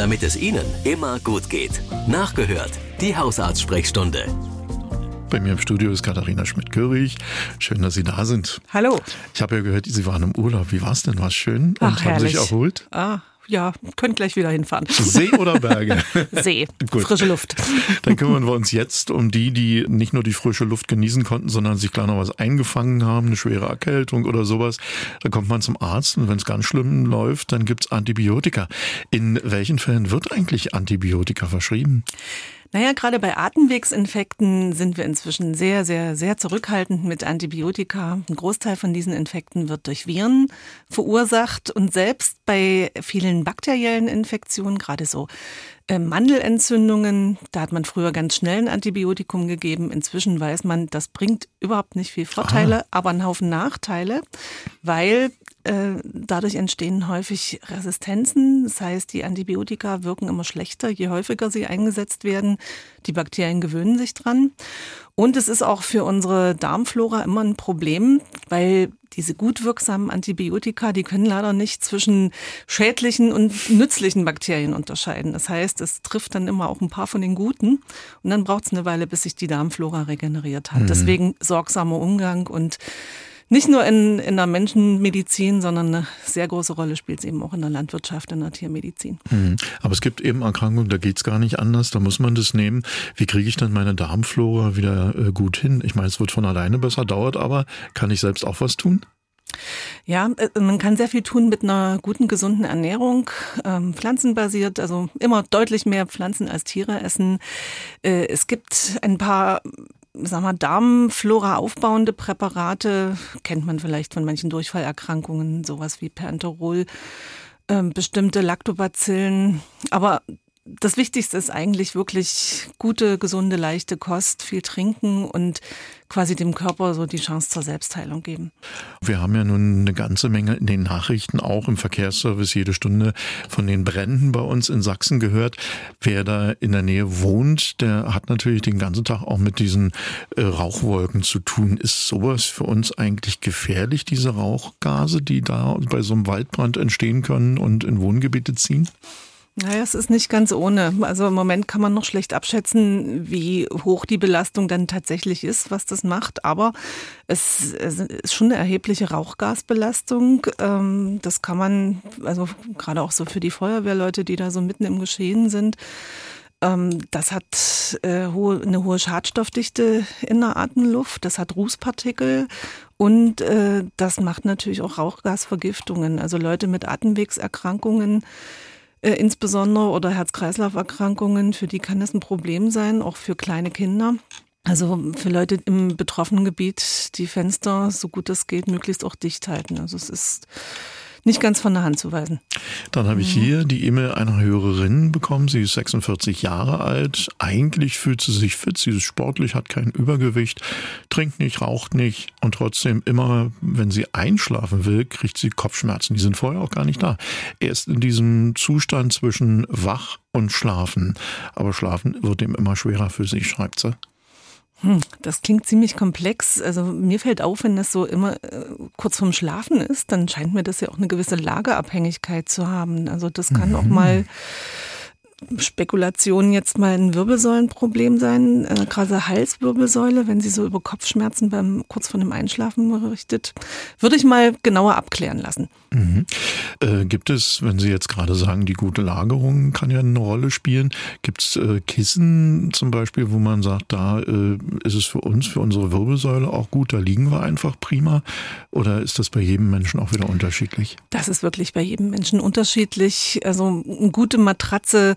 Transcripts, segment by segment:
damit es Ihnen immer gut geht. Nachgehört, die Hausarztsprechstunde. Bei mir im Studio ist Katharina Schmidt-Körig. Schön, dass Sie da sind. Hallo. Ich habe ja gehört, Sie waren im Urlaub. Wie war es denn? War es schön? Ach, und haben herrlich. sich erholt? Ah, ja, könnt gleich wieder hinfahren. See oder Berge? See, Gut. frische Luft. Dann kümmern wir uns jetzt um die, die nicht nur die frische Luft genießen konnten, sondern sich klar noch was eingefangen haben, eine schwere Erkältung oder sowas. Da kommt man zum Arzt und wenn es ganz schlimm läuft, dann gibt's Antibiotika. In welchen Fällen wird eigentlich Antibiotika verschrieben? Naja, gerade bei Atemwegsinfekten sind wir inzwischen sehr, sehr, sehr zurückhaltend mit Antibiotika. Ein Großteil von diesen Infekten wird durch Viren verursacht und selbst bei vielen bakteriellen Infektionen, gerade so Mandelentzündungen, da hat man früher ganz schnell ein Antibiotikum gegeben. Inzwischen weiß man, das bringt überhaupt nicht viel Vorteile, aber einen Haufen Nachteile, weil äh, dadurch entstehen häufig Resistenzen. Das heißt, die Antibiotika wirken immer schlechter, je häufiger sie eingesetzt werden. Die Bakterien gewöhnen sich dran. Und es ist auch für unsere Darmflora immer ein Problem, weil diese gut wirksamen Antibiotika, die können leider nicht zwischen schädlichen und nützlichen Bakterien unterscheiden. Das heißt, es trifft dann immer auch ein paar von den guten und dann braucht es eine Weile, bis sich die Darmflora regeneriert hat. Deswegen sorgsamer Umgang und nicht nur in, in der Menschenmedizin, sondern eine sehr große Rolle spielt es eben auch in der Landwirtschaft, in der Tiermedizin. Mhm. Aber es gibt eben Erkrankungen, da geht's gar nicht anders, da muss man das nehmen. Wie kriege ich dann meine Darmflora wieder äh, gut hin? Ich meine, es wird von alleine besser, dauert aber. Kann ich selbst auch was tun? Ja, äh, man kann sehr viel tun mit einer guten, gesunden Ernährung, ähm, pflanzenbasiert, also immer deutlich mehr Pflanzen als Tiere essen. Äh, es gibt ein paar sag mal, Darmflora aufbauende Präparate, kennt man vielleicht von manchen Durchfallerkrankungen, sowas wie Pernterol, ähm, bestimmte Lactobacillen. Aber das Wichtigste ist eigentlich wirklich gute, gesunde, leichte Kost, viel trinken und quasi dem Körper so die Chance zur Selbstheilung geben. Wir haben ja nun eine ganze Menge in den Nachrichten, auch im Verkehrsservice jede Stunde von den Bränden bei uns in Sachsen gehört. Wer da in der Nähe wohnt, der hat natürlich den ganzen Tag auch mit diesen äh, Rauchwolken zu tun. Ist sowas für uns eigentlich gefährlich, diese Rauchgase, die da bei so einem Waldbrand entstehen können und in Wohngebiete ziehen? Naja, es ist nicht ganz ohne. Also im Moment kann man noch schlecht abschätzen, wie hoch die Belastung dann tatsächlich ist, was das macht. Aber es, ist schon eine erhebliche Rauchgasbelastung. Ähm, Das kann man, also gerade auch so für die Feuerwehrleute, die da so mitten im Geschehen sind, ähm, das hat äh, eine hohe Schadstoffdichte in der Atemluft, das hat Rußpartikel und äh, das macht natürlich auch Rauchgasvergiftungen. Also Leute mit Atemwegserkrankungen, äh, insbesondere oder Herz-Kreislauf-Erkrankungen, für die kann das ein Problem sein, auch für kleine Kinder. Also für Leute im betroffenen Gebiet die Fenster, so gut es geht, möglichst auch dicht halten. Also es ist nicht ganz von der Hand zu weisen. Dann habe ich hier die E-Mail einer Hörerin bekommen. Sie ist 46 Jahre alt. Eigentlich fühlt sie sich fit. Sie ist sportlich, hat kein Übergewicht, trinkt nicht, raucht nicht. Und trotzdem immer, wenn sie einschlafen will, kriegt sie Kopfschmerzen. Die sind vorher auch gar nicht da. Erst in diesem Zustand zwischen wach und schlafen. Aber schlafen wird ihm immer schwerer für sie, schreibt sie. Hm, das klingt ziemlich komplex. Also mir fällt auf, wenn das so immer äh, kurz vorm Schlafen ist, dann scheint mir das ja auch eine gewisse Lagerabhängigkeit zu haben. Also das kann auch mal Spekulation jetzt mal ein Wirbelsäulenproblem sein, äh, gerade Halswirbelsäule, wenn sie so über Kopfschmerzen beim kurz vor dem Einschlafen berichtet, würde ich mal genauer abklären lassen. Mhm. Äh, gibt es, wenn Sie jetzt gerade sagen, die gute Lagerung kann ja eine Rolle spielen, gibt es äh, Kissen zum Beispiel, wo man sagt, da äh, ist es für uns, für unsere Wirbelsäule auch gut, da liegen wir einfach prima? Oder ist das bei jedem Menschen auch wieder unterschiedlich? Das ist wirklich bei jedem Menschen unterschiedlich. Also eine gute Matratze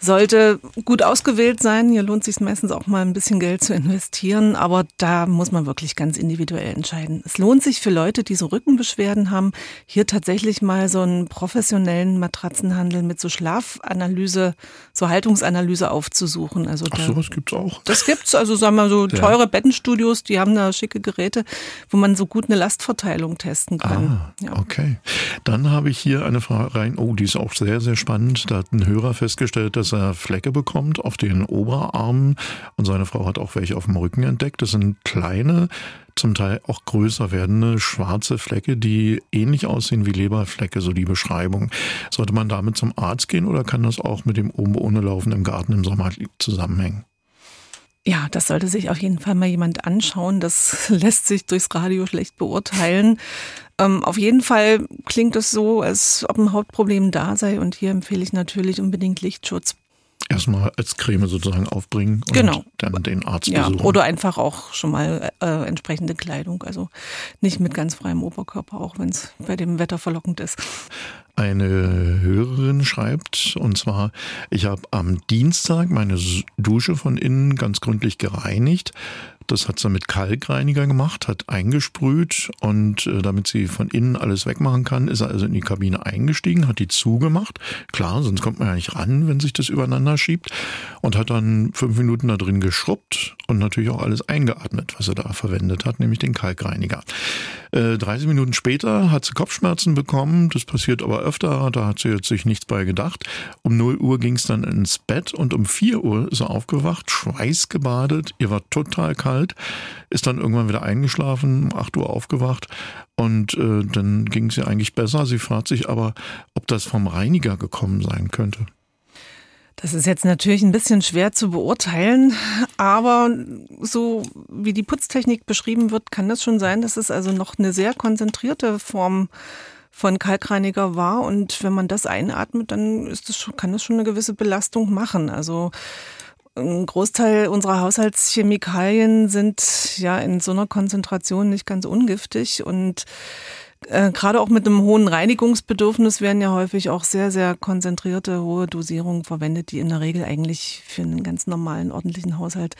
sollte gut ausgewählt sein. Hier lohnt es sich meistens auch mal ein bisschen Geld zu investieren, aber da muss man wirklich ganz individuell entscheiden. Es lohnt sich für Leute, die so Rückenbeschwerden haben, hier tatsächlich mal so einen professionellen Matratzenhandel mit so Schlafanalyse, so Haltungsanalyse aufzusuchen. Also Ach, da- sowas gibt's auch. das gibt's, also sagen wir so Ja. teure Bettenstudios, die haben da schicke Geräte, wo man so gut eine Lastverteilung testen kann. Ah, ja. okay. Dann habe ich hier eine Frage rein. Oh, die ist auch sehr, sehr spannend. Da hat ein Hörer festgestellt, dass dass er Flecke bekommt auf den Oberarmen und seine Frau hat auch welche auf dem Rücken entdeckt. Das sind kleine, zum Teil auch größer werdende schwarze Flecke, die ähnlich aussehen wie Leberflecke, so die Beschreibung. Sollte man damit zum Arzt gehen oder kann das auch mit dem oben ohne Laufen im Garten im Sommer zusammenhängen? Ja, das sollte sich auf jeden Fall mal jemand anschauen. Das lässt sich durchs Radio schlecht beurteilen. Ähm, auf jeden Fall klingt es so, als ob ein Hautproblem da sei. Und hier empfehle ich natürlich unbedingt Lichtschutz erstmal als Creme sozusagen aufbringen und genau. dann den Arzt ja, besuchen. Oder einfach auch schon mal äh, entsprechende Kleidung. Also nicht mit ganz freiem Oberkörper, auch wenn es bei dem Wetter verlockend ist. Eine Hörerin schreibt, und zwar, ich habe am Dienstag meine Dusche von innen ganz gründlich gereinigt. Das hat sie mit Kalkreiniger gemacht, hat eingesprüht und äh, damit sie von innen alles wegmachen kann, ist er also in die Kabine eingestiegen, hat die zugemacht. Klar, sonst kommt man ja nicht ran, wenn sich das übereinander schiebt. Und hat dann fünf Minuten da drin geschrubbt und natürlich auch alles eingeatmet, was er da verwendet hat, nämlich den Kalkreiniger. Äh, 30 Minuten später hat sie Kopfschmerzen bekommen. Das passiert aber öfter, da hat sie jetzt sich nichts bei gedacht. Um 0 Uhr ging es dann ins Bett und um 4 Uhr ist er aufgewacht, schweißgebadet, ihr war total kalt, ist dann irgendwann wieder eingeschlafen, um 8 Uhr aufgewacht und äh, dann ging es ihr eigentlich besser. Sie fragt sich aber, ob das vom Reiniger gekommen sein könnte. Das ist jetzt natürlich ein bisschen schwer zu beurteilen, aber so wie die Putztechnik beschrieben wird, kann das schon sein, dass es also noch eine sehr konzentrierte Form von Kalkreiniger war und wenn man das einatmet, dann ist das schon, kann das schon eine gewisse Belastung machen. Also ein Großteil unserer Haushaltschemikalien sind ja in so einer Konzentration nicht ganz ungiftig und äh, gerade auch mit einem hohen Reinigungsbedürfnis werden ja häufig auch sehr, sehr konzentrierte, hohe Dosierungen verwendet, die in der Regel eigentlich für einen ganz normalen, ordentlichen Haushalt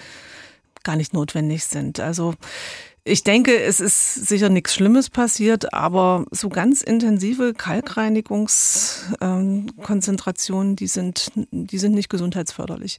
gar nicht notwendig sind. Also ich denke, es ist sicher nichts Schlimmes passiert, aber so ganz intensive Kalkreinigungskonzentrationen, die sind, die sind nicht gesundheitsförderlich.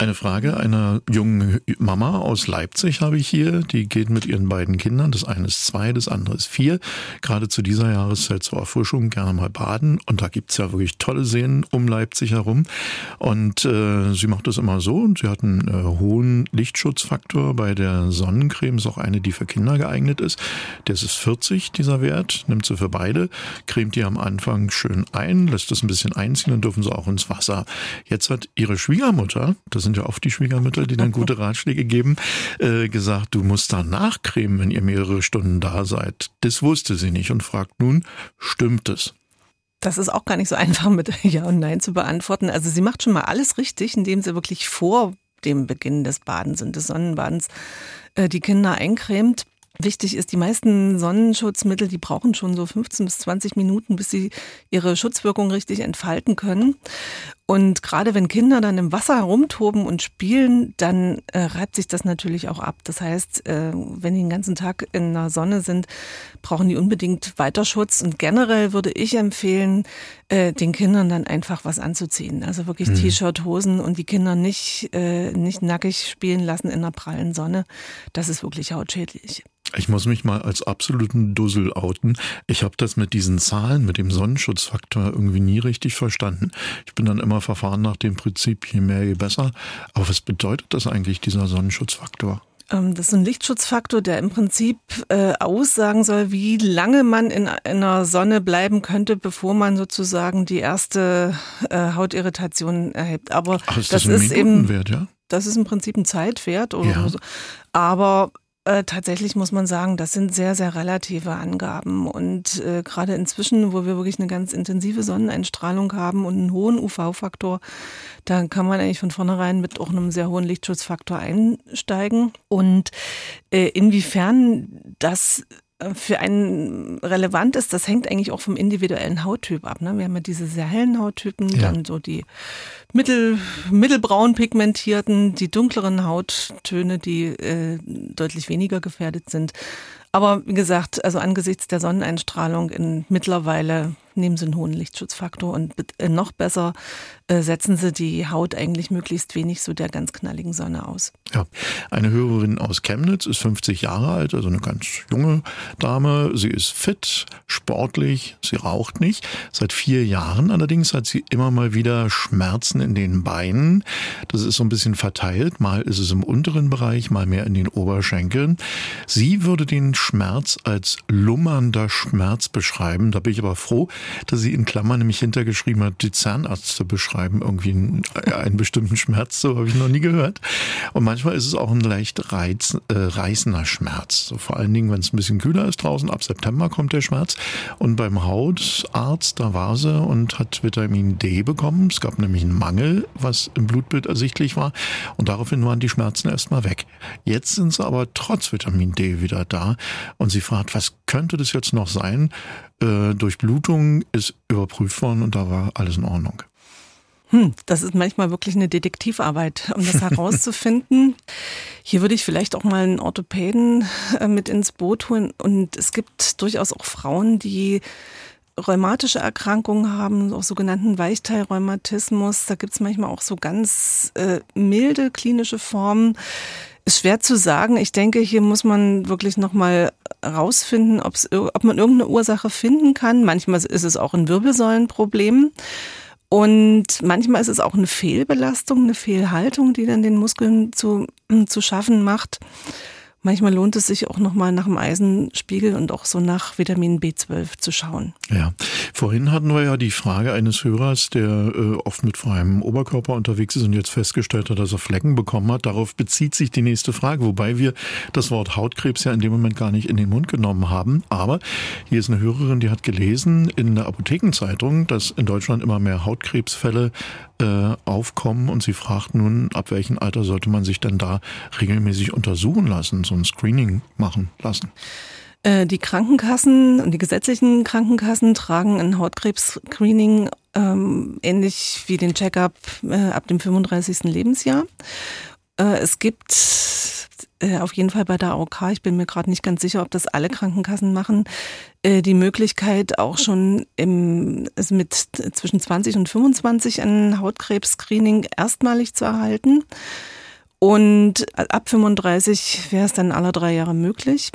Eine Frage einer jungen Mama aus Leipzig habe ich hier. Die geht mit ihren beiden Kindern. Das eine ist zwei, das andere ist vier. Gerade zu dieser Jahreszeit zur Erfrischung gerne mal baden. Und da gibt's ja wirklich tolle Seen um Leipzig herum. Und äh, sie macht das immer so. Und sie hat einen äh, hohen Lichtschutzfaktor bei der Sonnencreme. Ist auch eine, die für Kinder geeignet ist. Das ist 40, dieser Wert. Nimmt sie für beide. Cremt die am Anfang schön ein, lässt das ein bisschen einziehen. Dann dürfen sie auch ins Wasser. Jetzt hat ihre Schwiegermutter, das sind ja oft die Schwiegermütter, die dann gute Ratschläge geben, äh, gesagt, du musst da nachcremen, wenn ihr mehrere Stunden da seid. Das wusste sie nicht und fragt nun, stimmt es? Das ist auch gar nicht so einfach mit Ja und Nein zu beantworten. Also sie macht schon mal alles richtig, indem sie wirklich vor dem Beginn des Badens und des Sonnenbadens äh, die Kinder eincremt. Wichtig ist, die meisten Sonnenschutzmittel, die brauchen schon so 15 bis 20 Minuten, bis sie ihre Schutzwirkung richtig entfalten können. Und gerade wenn Kinder dann im Wasser herumtoben und spielen, dann äh, reibt sich das natürlich auch ab. Das heißt, äh, wenn die den ganzen Tag in der Sonne sind, brauchen die unbedingt weiter Schutz. Und generell würde ich empfehlen, äh, den Kindern dann einfach was anzuziehen. Also wirklich mhm. T-Shirt, Hosen und die Kinder nicht, äh, nicht nackig spielen lassen in der prallen Sonne. Das ist wirklich hautschädlich. Ich muss mich mal als absoluten Dussel outen. Ich habe das mit diesen Zahlen, mit dem Sonnenschutzfaktor irgendwie nie richtig verstanden. Ich bin dann immer verfahren nach dem Prinzip, je mehr, je besser. Aber was bedeutet das eigentlich, dieser Sonnenschutzfaktor? Ähm, das ist ein Lichtschutzfaktor, der im Prinzip äh, aussagen soll, wie lange man in, in der Sonne bleiben könnte, bevor man sozusagen die erste äh, Hautirritation erhebt. Aber Ach, ist das, das ist eben, ja? das ist im Prinzip ein Zeitwert oder ja. so. Aber äh, tatsächlich muss man sagen, das sind sehr, sehr relative Angaben. Und äh, gerade inzwischen, wo wir wirklich eine ganz intensive Sonneneinstrahlung haben und einen hohen UV-Faktor, da kann man eigentlich von vornherein mit auch einem sehr hohen Lichtschutzfaktor einsteigen. Und äh, inwiefern das für einen relevant ist, das hängt eigentlich auch vom individuellen Hauttyp ab. Ne? Wir haben ja diese sehr hellen Hauttypen, ja. dann so die mittel, mittelbraun pigmentierten, die dunkleren Hauttöne, die äh, deutlich weniger gefährdet sind. Aber wie gesagt, also angesichts der Sonneneinstrahlung in mittlerweile nehmen Sie einen hohen Lichtschutzfaktor und äh, noch besser äh, setzen Sie die Haut eigentlich möglichst wenig so der ganz knalligen Sonne aus. Ja, eine Hörerin aus Chemnitz ist 50 Jahre alt, also eine ganz junge Dame. Sie ist fit, sportlich, sie raucht nicht. Seit vier Jahren allerdings hat sie immer mal wieder Schmerzen in den Beinen. Das ist so ein bisschen verteilt. Mal ist es im unteren Bereich, mal mehr in den Oberschenkeln. Sie würde den Schmerz als lummernder Schmerz beschreiben. Da bin ich aber froh, dass sie in Klammern nämlich hintergeschrieben hat, die Zahnärzte beschreiben irgendwie einen, einen bestimmten Schmerz. So habe ich noch nie gehört. Und manchmal ist es auch ein leicht reiz, äh, reißender Schmerz. So vor allen Dingen, wenn es ein bisschen kühler ist draußen. Ab September kommt der Schmerz. Und beim Hautarzt, da war sie und hat Vitamin D bekommen. Es gab nämlich einen Mangel, was im Blutbild ersichtlich war. Und daraufhin waren die Schmerzen erstmal weg. Jetzt sind sie aber trotz Vitamin D wieder da. Und sie fragt, was könnte das jetzt noch sein? Äh, Durchblutung ist überprüft worden und da war alles in Ordnung. Hm, das ist manchmal wirklich eine Detektivarbeit, um das herauszufinden. Hier würde ich vielleicht auch mal einen Orthopäden äh, mit ins Boot holen. Und es gibt durchaus auch Frauen, die rheumatische Erkrankungen haben, auch sogenannten Weichteilrheumatismus. Da gibt es manchmal auch so ganz äh, milde klinische Formen. Ist schwer zu sagen. Ich denke, hier muss man wirklich nochmal rausfinden, ob man irgendeine Ursache finden kann. Manchmal ist es auch ein Wirbelsäulenproblem. Und manchmal ist es auch eine Fehlbelastung, eine Fehlhaltung, die dann den Muskeln zu, zu schaffen macht. Manchmal lohnt es sich auch nochmal nach dem Eisenspiegel und auch so nach Vitamin B12 zu schauen. Ja, vorhin hatten wir ja die Frage eines Hörers, der äh, oft mit freiem Oberkörper unterwegs ist und jetzt festgestellt hat, dass er Flecken bekommen hat. Darauf bezieht sich die nächste Frage, wobei wir das Wort Hautkrebs ja in dem Moment gar nicht in den Mund genommen haben. Aber hier ist eine Hörerin, die hat gelesen in der Apothekenzeitung, dass in Deutschland immer mehr Hautkrebsfälle äh, aufkommen und sie fragt nun, ab welchem Alter sollte man sich denn da regelmäßig untersuchen lassen, so ein Screening machen lassen? Äh, die Krankenkassen und die gesetzlichen Krankenkassen tragen ein Hautkrebs-Screening ähm, ähnlich wie den Checkup äh, ab dem 35. Lebensjahr. Äh, es gibt äh, auf jeden Fall bei der AOK, ich bin mir gerade nicht ganz sicher, ob das alle Krankenkassen machen, äh, die Möglichkeit auch schon im, also mit zwischen 20 und 25 ein Hautkrebs-Screening erstmalig zu erhalten. Und ab 35 wäre es dann alle drei Jahre möglich.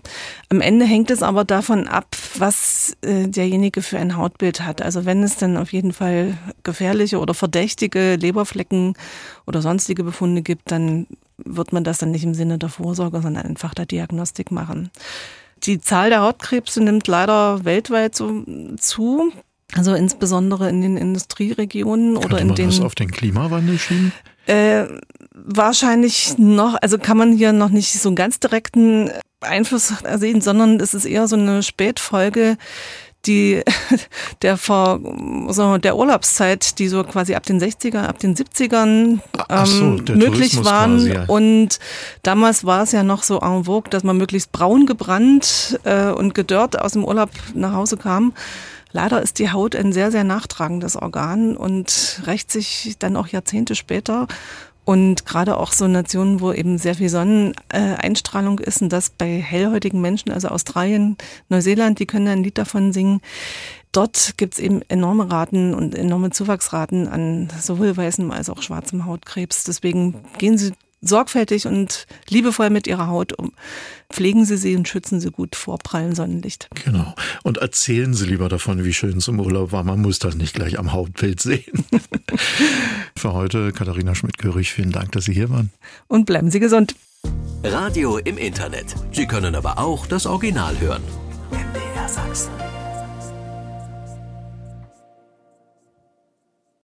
Am Ende hängt es aber davon ab, was äh, derjenige für ein Hautbild hat. Also wenn es dann auf jeden Fall gefährliche oder verdächtige Leberflecken oder sonstige Befunde gibt, dann wird man das dann nicht im Sinne der Vorsorge, sondern einfach der Diagnostik machen. Die Zahl der Hautkrebse nimmt leider weltweit so zu. Also insbesondere in den Industrieregionen Könnte oder in man den. das auf den Klimawandel schieben? Äh, wahrscheinlich noch, also kann man hier noch nicht so einen ganz direkten Einfluss sehen, sondern es ist eher so eine Spätfolge die der vor so der Urlaubszeit, die so quasi ab den 60er, ab den 70ern ähm, so, möglich waren. Quasi, ja. Und damals war es ja noch so en vogue, dass man möglichst braun gebrannt äh, und gedörrt aus dem Urlaub nach Hause kam. Leider ist die Haut ein sehr, sehr nachtragendes Organ und rächt sich dann auch Jahrzehnte später. Und gerade auch so Nationen, wo eben sehr viel Sonneneinstrahlung ist und das bei hellhäutigen Menschen, also Australien, Neuseeland, die können ein Lied davon singen. Dort gibt's eben enorme Raten und enorme Zuwachsraten an sowohl weißem als auch schwarzem Hautkrebs. Deswegen gehen Sie sorgfältig und liebevoll mit ihrer Haut um. Pflegen Sie sie und schützen Sie gut vor prallen Sonnenlicht. Genau. Und erzählen Sie lieber davon, wie schön es im Urlaub war. Man muss das nicht gleich am Hautbild sehen. Für heute Katharina Schmidt-Görig, vielen Dank, dass Sie hier waren. Und bleiben Sie gesund. Radio im Internet. Sie können aber auch das Original hören.